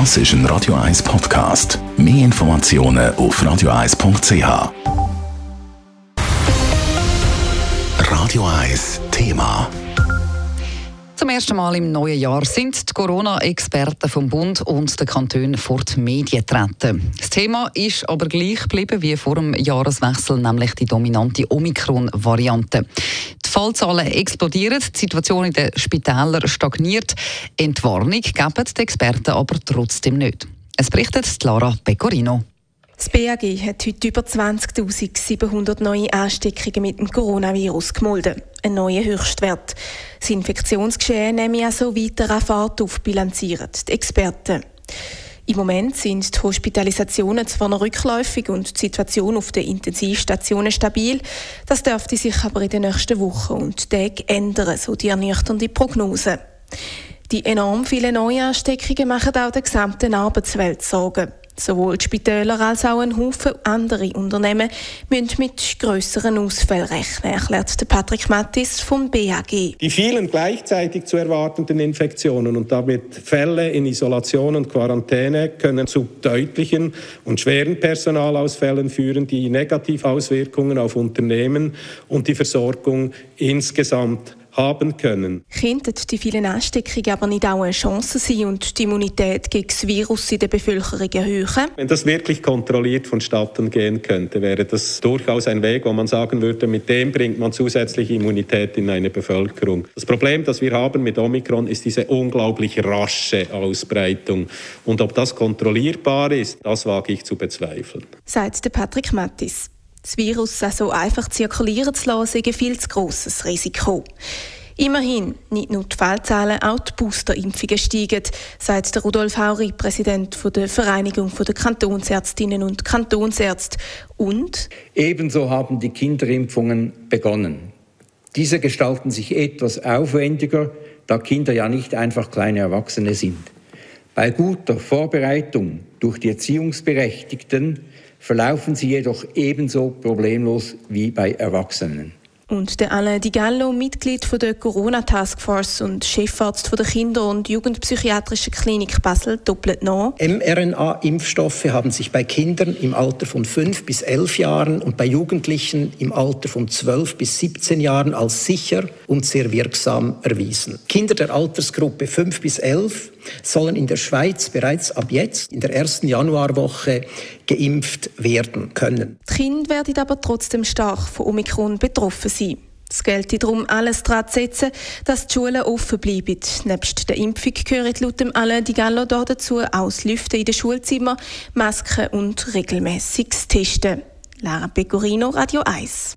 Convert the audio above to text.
Das ist ein Radio 1 Podcast. Mehr Informationen auf radio1.ch. Radio 1 Thema. Zum ersten Mal im neuen Jahr sind die Corona-Experten vom Bund und der Kanton vor die Medien getreten. Das Thema ist aber gleich geblieben wie vor dem Jahreswechsel, nämlich die dominante Omikron-Variante. Fallzahlen explodieren, die Situation in den Spitälern stagniert. Entwarnung geben die Experten aber trotzdem nicht. Es berichtet Lara Pecorino. Das BAG hat heute über 20.700 neue Ansteckungen mit dem Coronavirus gemeldet. Ein neuer Höchstwert. Das Infektionsgeschehen nehme also weiter an Fahrt auf, bilanzieren die Experten. Im Moment sind die Hospitalisationen zwar noch rückläufig und die Situation auf den Intensivstationen stabil. Das dürfte sich aber in den nächsten Wochen und Tagen ändern, so die ernüchternde Prognose. Die enorm vielen Neuansteckungen machen auch der gesamten Arbeitswelt Sorgen. Sowohl die Spitäler als auch ein Haufen andere Unternehmen müssen mit grösseren Ausfällen rechnen, erklärt Patrick Mattis vom BAG. Die vielen gleichzeitig zu erwartenden Infektionen und damit Fälle in Isolation und Quarantäne können zu deutlichen und schweren Personalausfällen führen, die Negativauswirkungen auf Unternehmen und die Versorgung insgesamt haben können. Könnten die vielen Ansteckungen aber nicht auch eine Chance sein und die Immunität gegen das Virus in der Bevölkerung erhöhen? Wenn das wirklich kontrolliert vonstatten gehen könnte, wäre das durchaus ein Weg, wo man sagen würde, mit dem bringt man zusätzliche Immunität in eine Bevölkerung. Das Problem, das wir haben mit Omikron, ist diese unglaublich rasche Ausbreitung. Und ob das kontrollierbar ist, das wage ich zu bezweifeln. Sagt Patrick Mattis. Das Virus also einfach zirkulieren zu lassen, ist ein viel zu grosses Risiko. Immerhin, nicht nur die Fallzahlen, auch die Boosterimpfungen steigen, sagt Rudolf Hauri, Präsident der Vereinigung der Kantonsärztinnen und Kantonsärzte. Und ebenso haben die Kinderimpfungen begonnen. Diese gestalten sich etwas aufwendiger, da Kinder ja nicht einfach kleine Erwachsene sind. Bei guter Vorbereitung durch die Erziehungsberechtigten verlaufen sie jedoch ebenso problemlos wie bei Erwachsenen. Und der Alain Di Gallo, Mitglied von der Corona-Taskforce und Chefarzt von der Kinder- und Jugendpsychiatrischen Klinik Basel, doppelt noch. mRNA-Impfstoffe haben sich bei Kindern im Alter von 5 bis 11 Jahren und bei Jugendlichen im Alter von 12 bis 17 Jahren als sicher und sehr wirksam erwiesen. Kinder der Altersgruppe 5 bis 11 sollen in der Schweiz bereits ab jetzt in der ersten Januarwoche geimpft werden können. Die Kinder werden aber trotzdem stark von Omikron betroffen sein. Es gilt darum, alles daran zu setzen, dass die Schulen offen bleiben. Nebst der Impfung gehören laut dem Alain Di Gallo dazu auch Lüften in den Schulzimmern, Masken und regelmäßiges Testen. Lara Pecorino, Radio 1.